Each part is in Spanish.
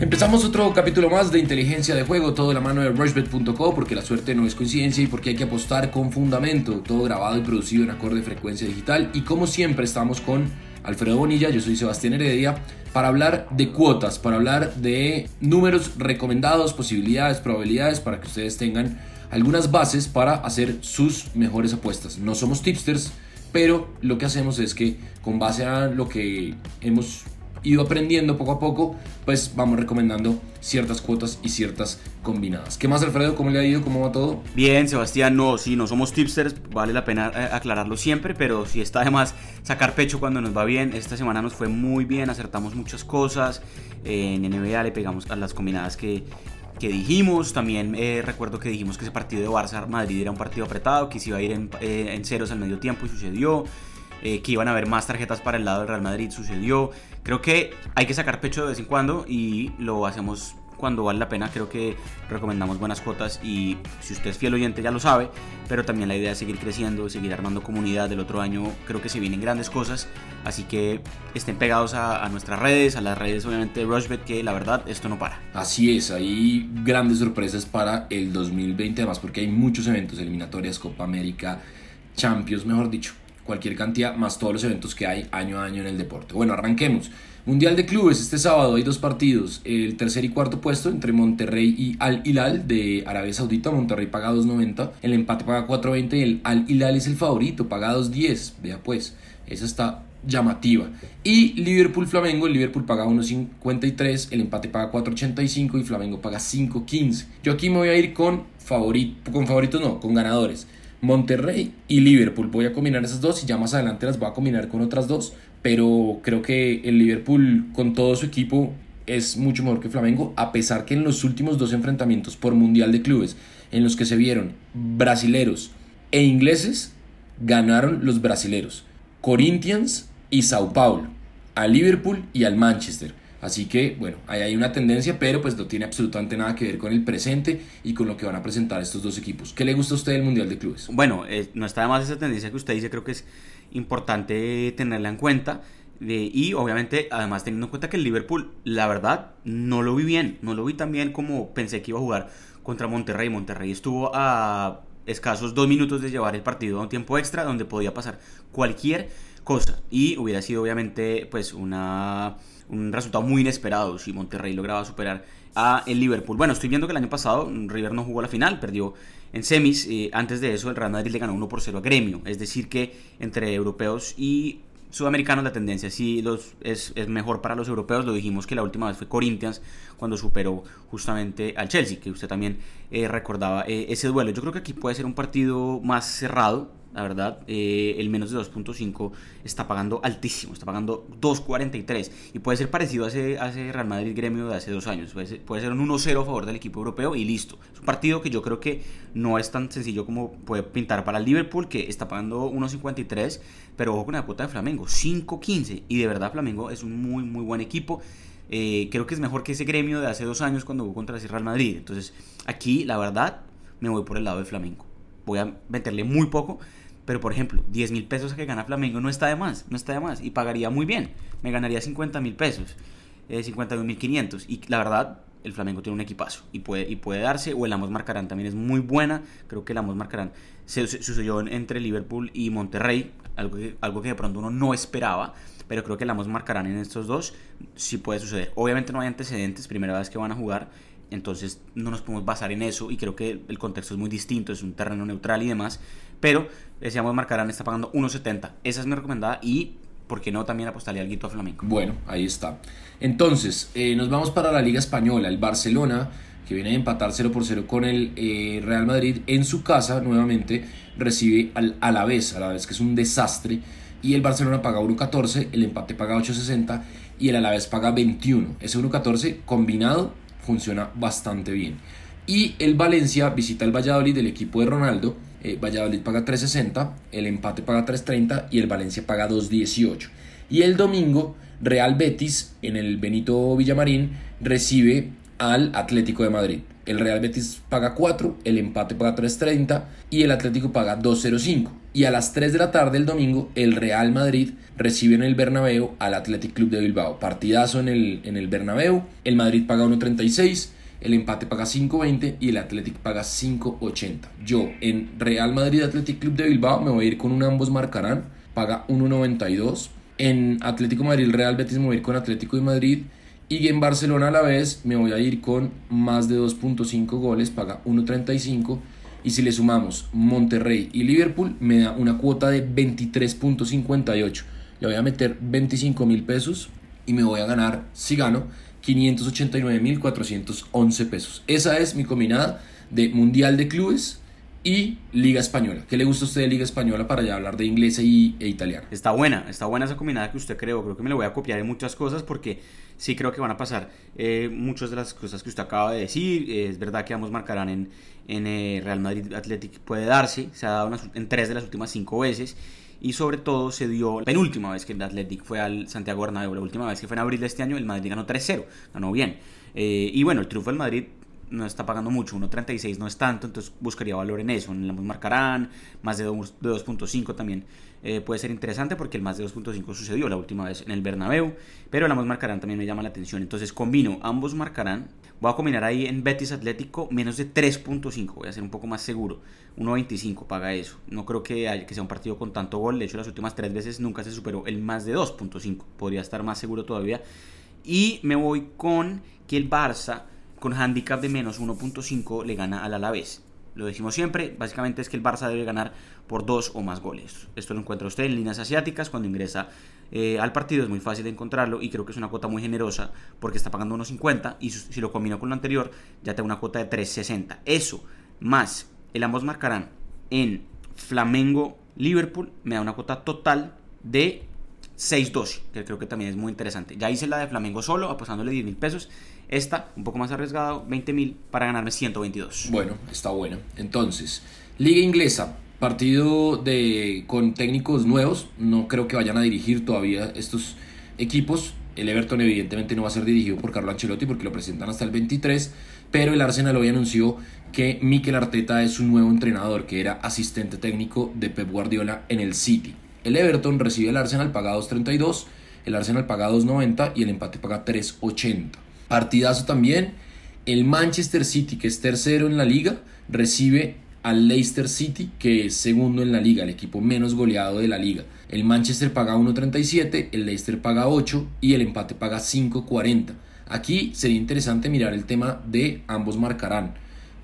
Empezamos otro capítulo más de inteligencia de juego, todo de la mano de rushbet.co, porque la suerte no es coincidencia y porque hay que apostar con fundamento, todo grabado y producido en acorde frecuencia digital. Y como siempre estamos con Alfredo Bonilla, yo soy Sebastián Heredia, para hablar de cuotas, para hablar de números recomendados, posibilidades, probabilidades, para que ustedes tengan algunas bases para hacer sus mejores apuestas. No somos tipsters, pero lo que hacemos es que con base a lo que hemos ido aprendiendo poco a poco, pues vamos recomendando ciertas cuotas y ciertas combinadas. ¿Qué más, Alfredo? ¿Cómo le ha ido? ¿Cómo va todo? Bien, Sebastián, no, sí, no somos tipsters, vale la pena eh, aclararlo siempre, pero sí está además sacar pecho cuando nos va bien. Esta semana nos fue muy bien, acertamos muchas cosas. En NBA le pegamos a las combinadas que, que dijimos. También eh, recuerdo que dijimos que ese partido de Barça-Madrid era un partido apretado, que se iba a ir en, eh, en ceros al medio tiempo y sucedió. Eh, que iban a haber más tarjetas para el lado del Real Madrid, sucedió. Creo que hay que sacar pecho de vez en cuando y lo hacemos cuando vale la pena. Creo que recomendamos buenas cuotas y si usted es fiel oyente ya lo sabe, pero también la idea es seguir creciendo, seguir armando comunidad del otro año. Creo que se vienen grandes cosas, así que estén pegados a, a nuestras redes, a las redes obviamente de Rushbet, que la verdad esto no para. Así es, hay grandes sorpresas para el 2020 además porque hay muchos eventos, eliminatorias, Copa América, Champions, mejor dicho cualquier cantidad, más todos los eventos que hay año a año en el deporte. Bueno, arranquemos. Mundial de Clubes, este sábado hay dos partidos, el tercer y cuarto puesto entre Monterrey y Al Hilal de Arabia Saudita, Monterrey paga 2.90, el empate paga 4.20 y el Al Hilal es el favorito, paga 2.10, vea pues, esa está llamativa. Y Liverpool Flamengo, el Liverpool paga 1.53, el empate paga 4.85 y Flamengo paga 5.15. Yo aquí me voy a ir con favorito, con favoritos no, con ganadores. Monterrey y Liverpool. Voy a combinar esas dos y ya más adelante las voy a combinar con otras dos. Pero creo que el Liverpool con todo su equipo es mucho mejor que Flamengo, a pesar que en los últimos dos enfrentamientos por Mundial de Clubes, en los que se vieron brasileros e ingleses, ganaron los brasileros, Corinthians y Sao Paulo, a Liverpool y al Manchester. Así que, bueno, ahí hay una tendencia, pero pues no tiene absolutamente nada que ver con el presente y con lo que van a presentar estos dos equipos. ¿Qué le gusta a usted del Mundial de Clubes? Bueno, eh, no está más esa tendencia que usted dice, creo que es importante tenerla en cuenta. y obviamente, además teniendo en cuenta que el Liverpool, la verdad, no lo vi bien, no lo vi tan bien como pensé que iba a jugar contra Monterrey. Monterrey estuvo a escasos dos minutos de llevar el partido a un tiempo extra donde podía pasar cualquier cosa y hubiera sido obviamente pues una un resultado muy inesperado si Monterrey lograba superar a el Liverpool. Bueno, estoy viendo que el año pasado River no jugó la final, perdió en semis. Eh, antes de eso, el Real Madrid le ganó 1 por 0 a Gremio. Es decir, que entre europeos y sudamericanos la tendencia sí los, es, es, mejor para los europeos. Lo dijimos que la última vez fue Corinthians cuando superó justamente al Chelsea, que usted también eh, recordaba eh, ese duelo. Yo creo que aquí puede ser un partido más cerrado la verdad, eh, el menos de 2.5 está pagando altísimo, está pagando 2.43 y puede ser parecido a ese, Real Madrid gremio de hace dos años, puede ser, un 1-0 a favor del equipo europeo y listo. Es un partido que yo creo que no es tan sencillo como puede pintar para el Liverpool, que está pagando 1.53, pero ojo con la cuota de Flamengo, 5.15 y de verdad Flamengo es un muy, muy buen equipo. Eh, creo que es mejor que ese gremio de hace dos años cuando jugó contra el Real Madrid. Entonces, aquí la verdad me voy por el lado de Flamengo. Voy a meterle muy poco, pero por ejemplo, 10 mil pesos que gana Flamengo no está de más, no está de más. Y pagaría muy bien. Me ganaría 50 mil pesos, eh, 51 mil 500. Y la verdad, el Flamengo tiene un equipazo y puede, y puede darse. O el Amos Marcarán también es muy buena. Creo que el Amos Marcarán se, sucedió entre Liverpool y Monterrey, algo que, algo que de pronto uno no esperaba. Pero creo que el Amos Marcarán en estos dos sí puede suceder. Obviamente no hay antecedentes, primera vez que van a jugar. Entonces no nos podemos basar en eso y creo que el contexto es muy distinto, es un terreno neutral y demás. Pero decíamos Marcarán está pagando 1.70. Esa es mi recomendada y ¿por qué no también apostaría al guito a Flamengo? Bueno, ahí está. Entonces, eh, nos vamos para la Liga Española. El Barcelona, que viene a empatar 0 por 0 con el eh, Real Madrid en su casa, nuevamente recibe al Alavés, Alavés que es un desastre. Y el Barcelona paga 1.14, el empate paga 8.60 y el Alavés paga 21. Ese 1.14 combinado funciona bastante bien. Y el Valencia visita el Valladolid del equipo de Ronaldo eh, Valladolid paga 3.60, el empate paga 3.30 y el Valencia paga 2.18. Y el domingo, Real Betis en el Benito Villamarín recibe al Atlético de Madrid. El Real Betis paga 4, el empate paga 3.30 y el Atlético paga 2.05. Y a las 3 de la tarde el domingo, el Real Madrid recibe en el Bernabéu al Athletic Club de Bilbao. Partidazo en el, en el Bernabéu, el Madrid paga 1.36, el empate paga 5.20 y el Athletic paga 5.80. Yo en Real Madrid Athletic Club de Bilbao me voy a ir con un ambos marcarán, paga 1.92. En Atlético Madrid Real Betis me voy a ir con Atlético de Madrid y en Barcelona a la vez me voy a ir con más de 2.5 goles, paga 1.35. Y si le sumamos Monterrey y Liverpool, me da una cuota de 23.58. Le voy a meter 25 mil pesos y me voy a ganar, si gano, 589.411 pesos. Esa es mi combinada de Mundial de Clubes y Liga Española. ¿Qué le gusta a usted de Liga Española para ya hablar de inglés y, e italiano? Está buena, está buena esa combinada que usted creó. Creo que me lo voy a copiar en muchas cosas porque sí creo que van a pasar eh, muchas de las cosas que usted acaba de decir. es verdad que ambos marcarán en, en eh, Real Madrid Athletic, puede darse. Se ha dado en tres de las últimas cinco veces. Y sobre todo se dio la penúltima vez que el Athletic fue al Santiago Bernabéu, la última vez que fue en abril de este año, el Madrid ganó 3-0, ganó bien. Eh, y bueno, el triunfo del Madrid no está pagando mucho, 1.36 no es tanto, entonces buscaría valor en eso, en la marcarán, más de 2.5 también eh, puede ser interesante porque el más de 2.5 sucedió la última vez en el Bernabéu, pero el ambos marcarán también me llama la atención, entonces combino ambos marcarán, voy a combinar ahí en Betis Atlético menos de 3.5, voy a ser un poco más seguro, 1.25 paga eso, no creo que, que sea un partido con tanto gol, de hecho las últimas tres veces nunca se superó el más de 2.5, podría estar más seguro todavía, y me voy con que el Barça con handicap de menos 1.5 le gana al Alavés. Lo decimos siempre, básicamente es que el Barça debe ganar por dos o más goles. Esto lo encuentra usted en líneas asiáticas cuando ingresa eh, al partido, es muy fácil de encontrarlo y creo que es una cuota muy generosa porque está pagando 1.50 y si lo combino con lo anterior ya tengo una cuota de 3.60. Eso, más el ambos marcarán en Flamengo Liverpool, me da una cuota total de 6.12, que creo que también es muy interesante. Ya hice la de Flamengo solo, apostándole 10 mil pesos esta, un poco más arriesgado, 20.000 para ganarme 122. Bueno, está bueno. Entonces, Liga Inglesa, partido de, con técnicos nuevos. No creo que vayan a dirigir todavía estos equipos. El Everton evidentemente no va a ser dirigido por Carlo Ancelotti porque lo presentan hasta el 23, pero el Arsenal hoy anunció que Mikel Arteta es un nuevo entrenador que era asistente técnico de Pep Guardiola en el City. El Everton recibe el Arsenal paga 2.32, el Arsenal paga 2.90 y el empate paga 3.80. Partidazo también. El Manchester City, que es tercero en la liga, recibe al Leicester City, que es segundo en la liga, el equipo menos goleado de la liga. El Manchester paga 1.37, el Leicester paga 8 y el empate paga 5.40. Aquí sería interesante mirar el tema de ambos marcarán,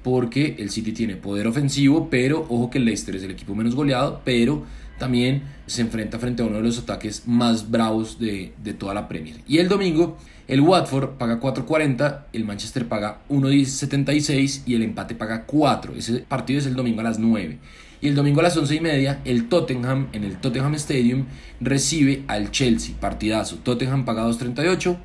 porque el City tiene poder ofensivo, pero ojo que el Leicester es el equipo menos goleado, pero también se enfrenta frente a uno de los ataques más bravos de, de toda la Premier. Y el domingo el Watford paga 4.40, el Manchester paga 1.76 y el empate paga 4. Ese partido es el domingo a las 9. Y el domingo a las 11 y media, el Tottenham en el Tottenham Stadium recibe al Chelsea. Partidazo. Tottenham paga 2.38,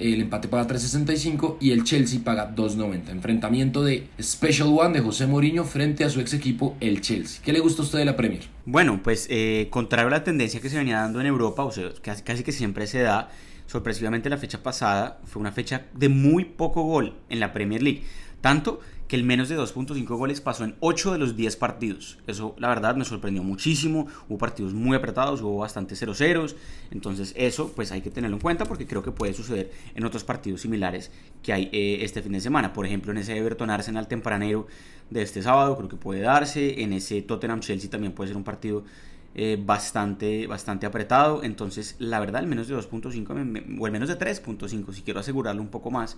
el empate paga 3.65 y el Chelsea paga 2.90. Enfrentamiento de Special One de José Mourinho frente a su ex equipo, el Chelsea. ¿Qué le gusta a usted de la Premier? Bueno, pues eh, contrario a la tendencia que se venía dando en Europa, o sea, casi, casi que siempre se da sorpresivamente la fecha pasada fue una fecha de muy poco gol en la Premier League. Tanto que el menos de 2.5 goles pasó en 8 de los 10 partidos. Eso la verdad me sorprendió muchísimo. Hubo partidos muy apretados, hubo bastante 0-0. Entonces eso pues hay que tenerlo en cuenta porque creo que puede suceder en otros partidos similares que hay eh, este fin de semana. Por ejemplo en ese Everton Arsenal tempranero de este sábado creo que puede darse. En ese Tottenham Chelsea también puede ser un partido eh, bastante, bastante apretado. Entonces, la verdad, el menos de 2.5 o el menos de 3.5, si quiero asegurarlo un poco más,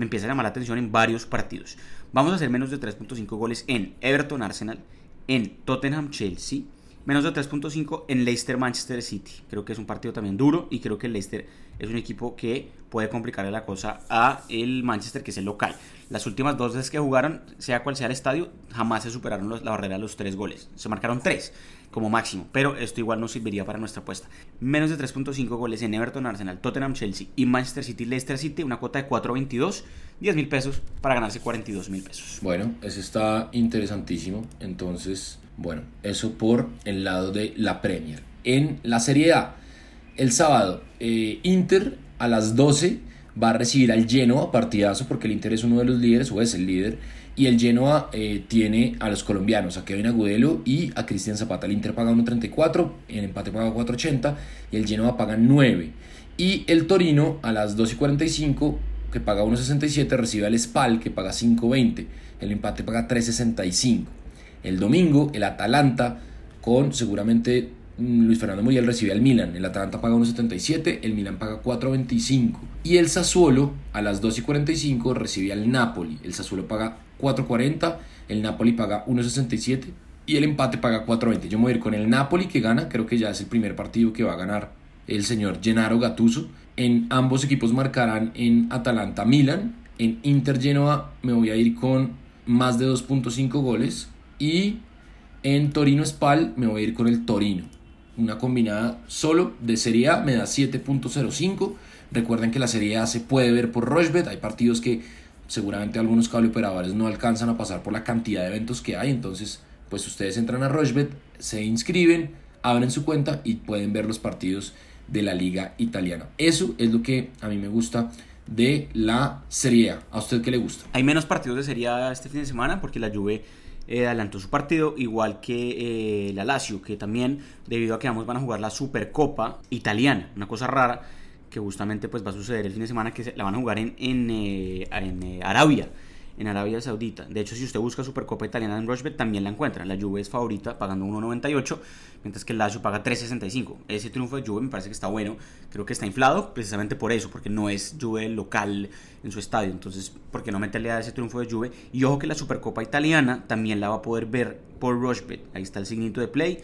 me empieza a llamar la atención en varios partidos. Vamos a hacer menos de 3.5 goles en Everton Arsenal, en Tottenham Chelsea, menos de 3.5 en Leicester Manchester City. Creo que es un partido también duro y creo que el Leicester es un equipo que puede complicarle la cosa a el Manchester que es el local. Las últimas dos veces que jugaron, sea cual sea el estadio, jamás se superaron la barrera de los tres goles. Se marcaron tres como máximo, pero esto igual no serviría para nuestra apuesta. Menos de 3.5 goles en Everton, Arsenal, Tottenham, Chelsea y Manchester City, Leicester City, una cuota de 4.22, 10 mil pesos para ganarse 42 mil pesos. Bueno, eso está interesantísimo. Entonces, bueno, eso por el lado de la Premier. En la Serie A, el sábado, eh, Inter a las 12 va a recibir al Genoa, partidazo, porque el Inter es uno de los líderes, o es el líder, y el Genoa eh, tiene a los colombianos, a Kevin Agudelo y a Cristian Zapata. El Inter paga 1.34, el empate paga 4.80 y el Genoa paga 9. Y el Torino a las 2.45, que paga 1.67, recibe al Spal, que paga 5.20. El empate paga 3.65. El domingo, el Atalanta, con seguramente mm, Luis Fernando Muriel recibe al Milan. El Atalanta paga 1.77, el Milan paga 4.25. Y el Sassuolo a las 2.45 recibe al Napoli. El Sassuolo paga 4.40, el Napoli paga 1.67 y el empate paga 4.20. Yo me voy a ir con el Napoli que gana, creo que ya es el primer partido que va a ganar el señor Gennaro Gattuso. En ambos equipos marcarán en Atalanta Milan, en Inter Genoa me voy a ir con más de 2.5 goles y en Torino Spal me voy a ir con el Torino. Una combinada solo de Serie A me da 7.05. Recuerden que la Serie A se puede ver por Rochbet. Hay partidos que seguramente algunos cable operadores no alcanzan a pasar por la cantidad de eventos que hay. Entonces, pues ustedes entran a Rochbet, se inscriben, abren su cuenta y pueden ver los partidos de la liga italiana. Eso es lo que a mí me gusta de la Serie A. ¿A usted qué le gusta? Hay menos partidos de Serie A este fin de semana porque la Juve eh, adelantó su partido, igual que eh, la Lazio, que también, debido a que ambos van a jugar la Supercopa italiana, una cosa rara que justamente pues va a suceder el fin de semana, que la van a jugar en, en, eh, en Arabia en Arabia Saudita. De hecho, si usted busca Supercopa Italiana en Rochbet, también la encuentra. La Juve es favorita pagando 1.98, mientras que el Lazio paga 3.65. Ese triunfo de Juve me parece que está bueno. Creo que está inflado precisamente por eso, porque no es Juve local en su estadio. Entonces, ¿por qué no meterle a ese triunfo de Juve? Y ojo que la Supercopa Italiana también la va a poder ver por Rochbet. Ahí está el signito de play.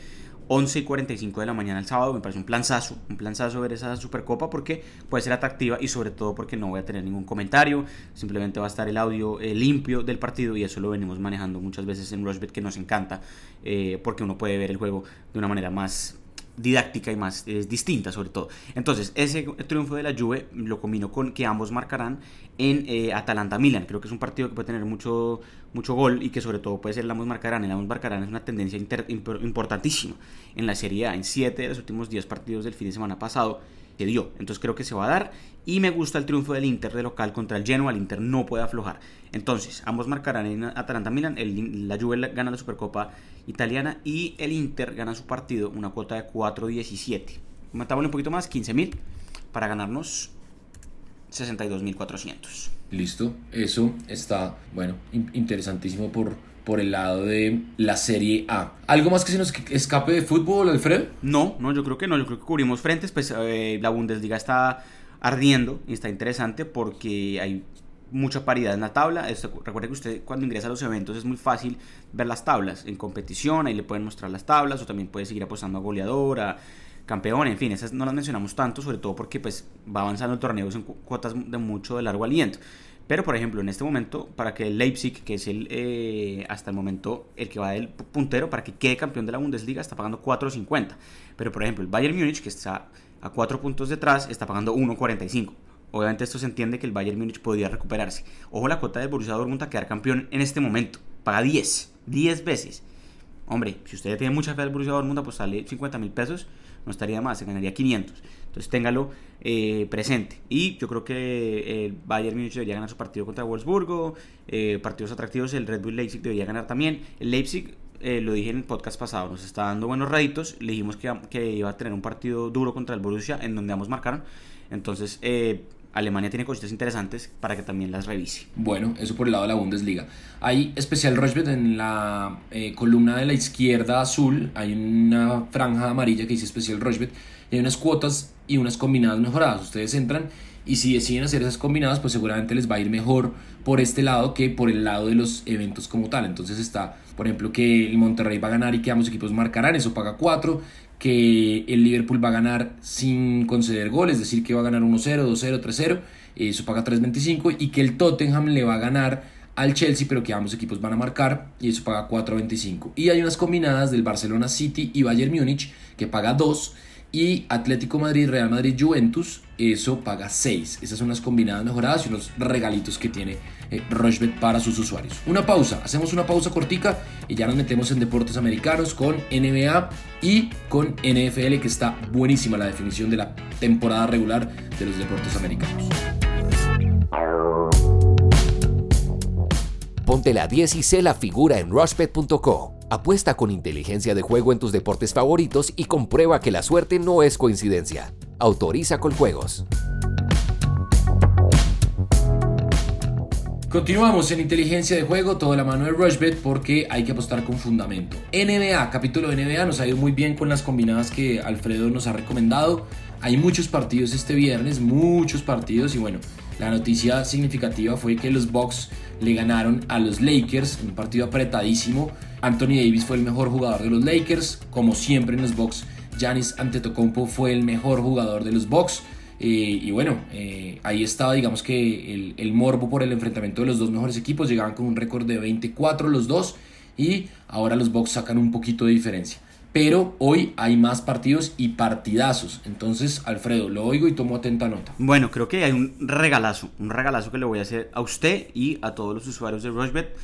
11 y 45 de la mañana el sábado. Me parece un planzazo, un planzazo ver esa Supercopa porque puede ser atractiva y sobre todo porque no voy a tener ningún comentario. Simplemente va a estar el audio eh, limpio del partido y eso lo venimos manejando muchas veces en Rushbet que nos encanta eh, porque uno puede ver el juego de una manera más didáctica y más es distinta sobre todo. Entonces, ese triunfo de la Juve lo combino con que ambos marcarán en eh, Atalanta-Milan. Creo que es un partido que puede tener mucho, mucho gol y que sobre todo puede ser el ambos marcarán. El ambos marcarán es una tendencia importantísima en la Serie A. En 7 de los últimos 10 partidos del fin de semana pasado que dio. Entonces creo que se va a dar. Y me gusta el triunfo del Inter de local contra el Genoa. El Inter no puede aflojar. Entonces, ambos marcarán en Atalanta-Milan. La Juve gana la Supercopa italiana y el Inter gana su partido, una cuota de 4.17. Matámosle un poquito más, 15.000 para ganarnos 62.400. Listo, eso está, bueno, interesantísimo por por el lado de la Serie A. ¿Algo más que se nos escape de fútbol, Alfredo? No, no, yo creo que no, yo creo que cubrimos frentes, pues eh, la Bundesliga está ardiendo y está interesante porque hay mucha paridad en la tabla. recuerde que usted cuando ingresa a los eventos es muy fácil ver las tablas en competición, ahí le pueden mostrar las tablas o también puede seguir apostando a goleador, a campeón, en fin, esas no las mencionamos tanto, sobre todo porque pues va avanzando el torneo en cuotas de mucho de largo aliento. Pero, por ejemplo, en este momento, para que el Leipzig, que es el eh, hasta el momento el que va del puntero, para que quede campeón de la Bundesliga, está pagando 4.50. Pero, por ejemplo, el Bayern Múnich, que está a 4 puntos detrás, está pagando 1.45. Obviamente esto se entiende que el Bayern Múnich podría recuperarse. Ojo la cuota del Borussia Dortmund a quedar campeón en este momento. Paga 10. 10 veces. Hombre, si usted tiene mucha fe al Borussia Dortmund, pues sale 50 mil pesos, no estaría más, se ganaría 500. Entonces téngalo eh, presente. Y yo creo que eh, el Bayern Múnich debería ganar su partido contra Wolfsburgo. Eh, partidos atractivos, el Red Bull Leipzig debería ganar también. El Leipzig, lo dije en el podcast pasado, nos está dando buenos réditos. Le dijimos que, que, iba a tener un partido duro contra el Borussia, en donde ambos marcaron. Entonces, Alemania tiene cositas interesantes para que también las revise. Bueno, eso por el lado de la Bundesliga. Hay especial Rochbet en la columna de la izquierda azul. Hay una franja amarilla que dice especial Rochbet. Y hay unas cuotas y unas combinadas mejoradas. Ustedes entran y si deciden hacer esas combinadas, pues seguramente les va a ir mejor por este lado que por el lado de los eventos como tal. Entonces está, por ejemplo, que el Monterrey va a ganar y que ambos equipos marcarán, eso paga 4. Que el Liverpool va a ganar sin conceder goles, es decir, que va a ganar 1-0, 2-0, 3-0, eso paga 3.25. Y que el Tottenham le va a ganar al Chelsea, pero que ambos equipos van a marcar y eso paga 4.25. Y hay unas combinadas del Barcelona City y Bayern Múnich que paga 2 y Atlético Madrid, Real Madrid, Juventus, eso paga 6. Esas son las combinadas mejoradas y unos regalitos que tiene eh, para sus usuarios. Una pausa, hacemos una pausa cortica y ya nos metemos en deportes americanos con NBA y con NFL, que está buenísima la definición de la temporada regular de los deportes americanos. Ponte la 10 y sé la figura en rushbet.co. Apuesta con inteligencia de juego en tus deportes favoritos y comprueba que la suerte no es coincidencia. Autoriza con juegos. Continuamos en inteligencia de juego, toda la mano de Rushbet porque hay que apostar con fundamento. NBA, capítulo de NBA, nos ha ido muy bien con las combinadas que Alfredo nos ha recomendado. Hay muchos partidos este viernes, muchos partidos y bueno, la noticia significativa fue que los Bucks le ganaron a los Lakers, un partido apretadísimo. Anthony Davis fue el mejor jugador de los Lakers, como siempre en los Bucks. Giannis Antetokounmpo fue el mejor jugador de los Bucks. Eh, y bueno, eh, ahí estaba, digamos que el, el, morbo por el enfrentamiento de los dos mejores equipos. Llegaban con un récord de 24 los dos. Y ahora los Bucks sacan un poquito de diferencia. Pero hoy hay más partidos y partidazos. Entonces, Alfredo, lo oigo y tomo atenta nota. Bueno, creo que hay un regalazo. Un regalazo que le voy a hacer a usted y a todos los usuarios de Rushbet.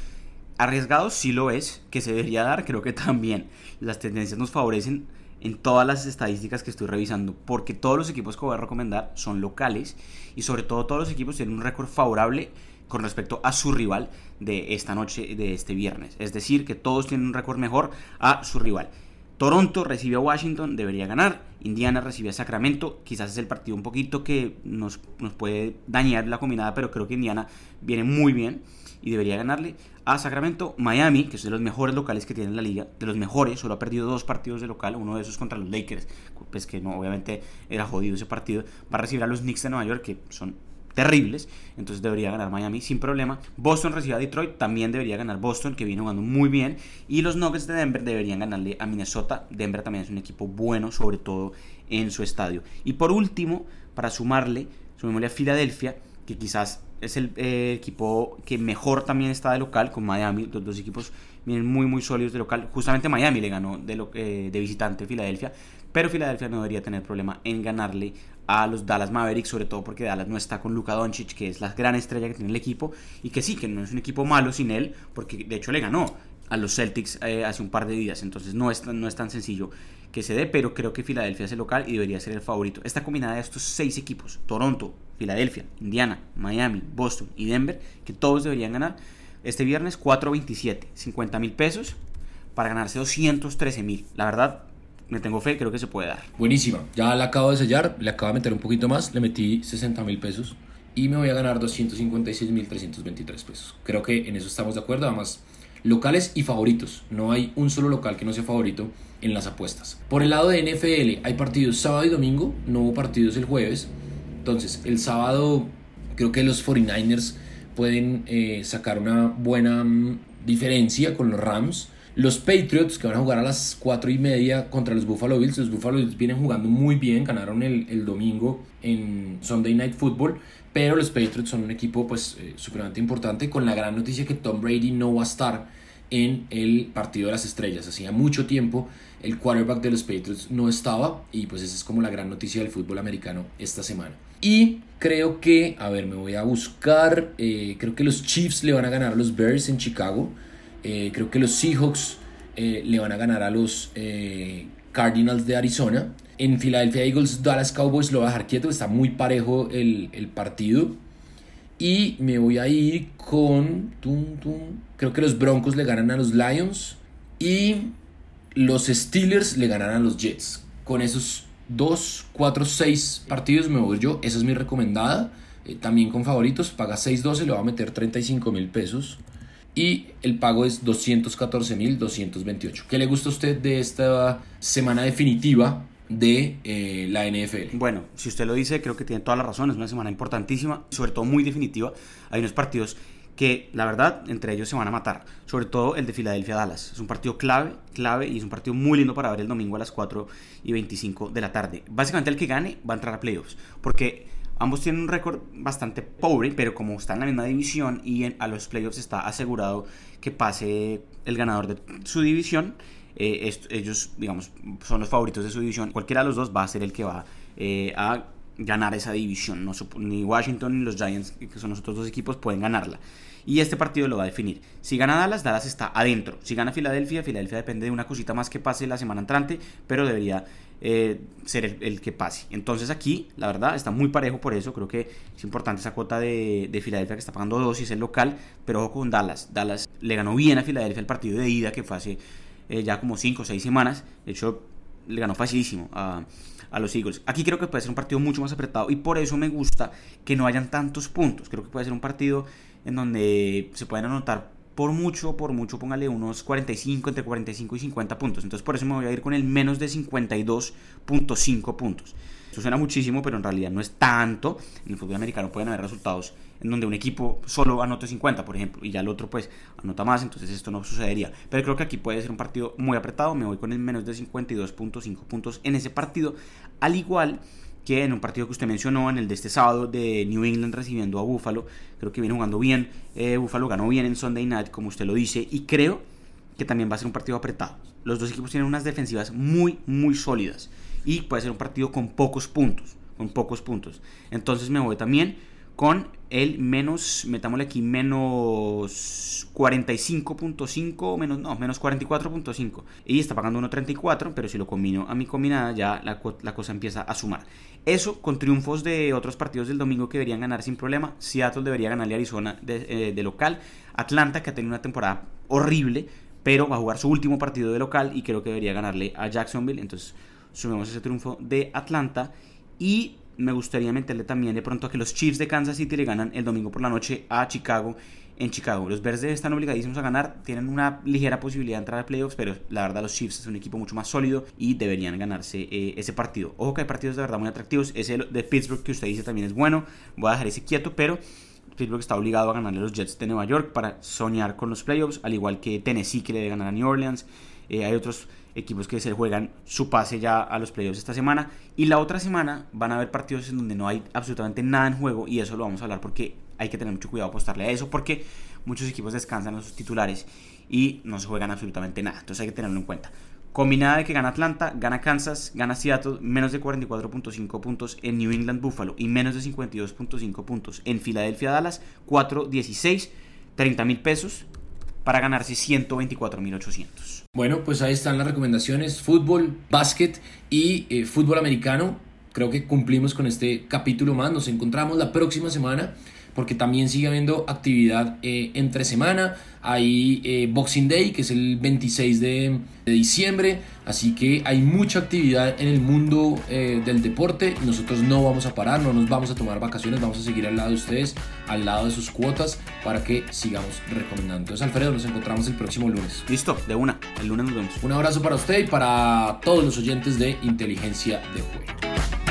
Arriesgado sí lo es, que se debería dar, creo que también. Las tendencias nos favorecen en todas las estadísticas que estoy revisando, porque todos los equipos que voy a recomendar son locales y sobre todo todos los equipos tienen un récord favorable con respecto a su rival de esta noche, de este viernes. Es decir, que todos tienen un récord mejor a su rival. Toronto recibe a Washington, debería ganar. Indiana recibe a Sacramento, quizás es el partido un poquito que nos, nos puede dañar la combinada, pero creo que Indiana viene muy bien y debería ganarle a Sacramento. Miami, que es de los mejores locales que tiene la liga, de los mejores, solo ha perdido dos partidos de local, uno de esos contra los Lakers, pues que no, obviamente era jodido ese partido. Va a recibir a los Knicks de Nueva York, que son terribles, entonces debería ganar Miami sin problema. Boston recibe a Detroit, también debería ganar Boston, que viene jugando muy bien. Y los Nuggets de Denver deberían ganarle a Minnesota. Denver también es un equipo bueno, sobre todo en su estadio. Y por último, para sumarle, sumémosle a Filadelfia, que quizás es el eh, equipo que mejor también está de local con Miami. Los dos equipos vienen muy, muy sólidos de local. Justamente Miami le ganó de, lo, eh, de visitante Filadelfia, pero Filadelfia no debería tener problema en ganarle a los Dallas Mavericks, sobre todo porque Dallas no está con Luka Doncic, que es la gran estrella que tiene el equipo, y que sí, que no es un equipo malo sin él, porque de hecho le ganó a los Celtics eh, hace un par de días, entonces no es, no es tan sencillo que se dé, pero creo que Filadelfia es el local y debería ser el favorito. Esta combinada de estos seis equipos, Toronto, Filadelfia, Indiana, Miami, Boston y Denver, que todos deberían ganar, este viernes 4.27, 50 mil pesos para ganarse 213 mil. La verdad, me tengo fe, creo que se puede dar. Buenísima, ya la acabo de sellar, le acabo de meter un poquito más, le metí 60 mil pesos y me voy a ganar 256 mil 323 pesos. Creo que en eso estamos de acuerdo, además locales y favoritos, no hay un solo local que no sea favorito en las apuestas. Por el lado de NFL hay partidos sábado y domingo, no hubo partidos el jueves, entonces el sábado creo que los 49ers pueden eh, sacar una buena mm, diferencia con los Rams los Patriots, que van a jugar a las 4 y media contra los Buffalo Bills. Los Buffalo Bills vienen jugando muy bien, ganaron el, el domingo en Sunday Night Football. Pero los Patriots son un equipo pues eh, supremamente importante con la gran noticia que Tom Brady no va a estar en el partido de las estrellas. Hacía mucho tiempo el quarterback de los Patriots no estaba y pues esa es como la gran noticia del fútbol americano esta semana. Y creo que, a ver, me voy a buscar, eh, creo que los Chiefs le van a ganar a los Bears en Chicago. Eh, creo que los Seahawks le van a ganar a los Cardinals de Arizona. En Philadelphia Eagles, Dallas Cowboys lo va a dejar quieto, está muy parejo el, el partido. Y me voy a ir con. creo que los Broncos le ganan a los Lions. Y los Steelers le ganan a los Jets. Con esos 2, 4, 6 partidos me voy yo. Esa es mi recomendada. también con favoritos. Paga 6.12, le va a meter 35 mil pesos y el pago es 214.228. ¿Qué le gusta a usted de esta semana definitiva de eh, la NFL? Bueno, si usted lo dice, creo que tiene toda la razón, es una semana importantísima, sobre todo muy definitiva. Hay unos partidos que la verdad entre ellos se van a matar, sobre todo el de Filadelfia Dallas. Es un partido clave, clave y es un partido muy lindo para ver el domingo a las 4 y 25 de la tarde. Básicamente el que gane va a entrar a playoffs, porque Ambos tienen un récord bastante pobre, pero como están en la misma división y a los playoffs está asegurado que pase el ganador de su división, eh, ellos, digamos, son los favoritos de su división. Cualquiera de los dos va a ser el que va eh, a ganar esa división. No, ni Washington ni los Giants, que son los otros dos equipos, pueden ganarla. Y este partido lo va a definir. Si gana Dallas, Dallas está adentro. Si gana Filadelfia, Filadelfia depende de una cosita más que pase la semana entrante, pero debería eh, ser el, que pase. Entonces aquí, la verdad, está muy parejo por eso. Creo que es importante esa cuota de, de Filadelfia que está pagando 2 y es el local, pero ojo con Dallas. Dallas le ganó bien a Filadelfia el partido de ida que fue hace eh, ya como 5 o 6 semanas. De hecho, le ganó facilísimo a, a los Eagles. Aquí creo que puede ser un partido mucho más apretado y por eso me gusta que no hayan tantos puntos. Creo que puede ser un partido en donde se pueden anotar por mucho, por mucho, póngale unos 45, entre 45 y 50 puntos. Entonces por eso me voy a ir con el menos de 52.5 puntos. Eso suena muchísimo, pero en realidad no es tanto. En el fútbol americano pueden haber resultados en donde un equipo solo anota 50, por ejemplo, y ya el otro pues anota más, entonces esto no sucedería. Pero creo que aquí puede ser un partido muy apretado. Me voy con el menos de 52.5 puntos en ese partido. Al igual que en un partido que usted mencionó, en el de este sábado de New England recibiendo a Buffalo, creo que viene jugando bien, eh, Buffalo ganó bien en Sunday Night, como usted lo dice, y creo que también va a ser un partido apretado. Los dos equipos tienen unas defensivas muy, muy sólidas, y puede ser un partido con pocos puntos, con pocos puntos. Entonces me voy también con el menos, metámosle aquí, menos 45.5, menos, no, menos 44.5. Y está pagando 1.34, pero si lo combino a mi combinada ya la, la, cosa empieza a sumar. Eso con triunfos de otros partidos del domingo que deberían ganar sin problema. Seattle debería ganarle a Arizona de, eh, de local. Atlanta, que ha tenido una temporada horrible, pero va a jugar su último partido de local y creo que debería ganarle a Jacksonville. Entonces sumemos ese triunfo de Atlanta. Y me gustaría meterle también de pronto a que los Chiefs de Kansas City le ganan el domingo por la noche a Chicago en Chicago. Los verdes están obligadísimos a ganar, tienen una ligera posibilidad de entrar a playoffs, pero la verdad los Chiefs es un equipo mucho más sólido y deberían ganarse eh, ese partido. Ojo que hay partidos de verdad muy atractivos. Ese de Pittsburgh que usted dice también es bueno. Voy a dejar ese quieto, pero Pittsburgh está obligado a ganarle a los Jets de Nueva York para soñar con los playoffs, al igual que Tennessee que le debe ganar a New Orleans. Eh, hay otros equipos que se juegan su pase ya a los playoffs esta semana. Y la otra semana van a haber partidos en donde no hay absolutamente nada en juego y eso lo vamos a hablar porque hay que tener mucho cuidado apostarle a eso porque muchos equipos descansan a sus titulares y no se juegan absolutamente nada. Entonces hay que tenerlo en cuenta. Combinada de que gana Atlanta, gana Kansas, gana Seattle, menos de 44.5 puntos en New England Buffalo y menos de 52.5 puntos en Filadelfia Dallas, 4.16, 30 mil pesos para ganarse 124.800. Bueno, pues ahí están las recomendaciones, fútbol, básquet y eh, fútbol americano. Creo que cumplimos con este capítulo más. Nos encontramos la próxima semana porque también sigue habiendo actividad eh, entre semana. Hay eh, Boxing Day, que es el 26 de, diciembre, así que hay mucha actividad en el mundo eh, del deporte. Nosotros no vamos a parar, no nos vamos a tomar vacaciones, vamos a seguir al lado de ustedes, al lado de sus cuotas, para que sigamos recomendando. Entonces, Alfredo, nos encontramos el próximo lunes. Listo, de una, el lunes nos vemos. Un abrazo para usted y para todos los oyentes de Inteligencia de Juego.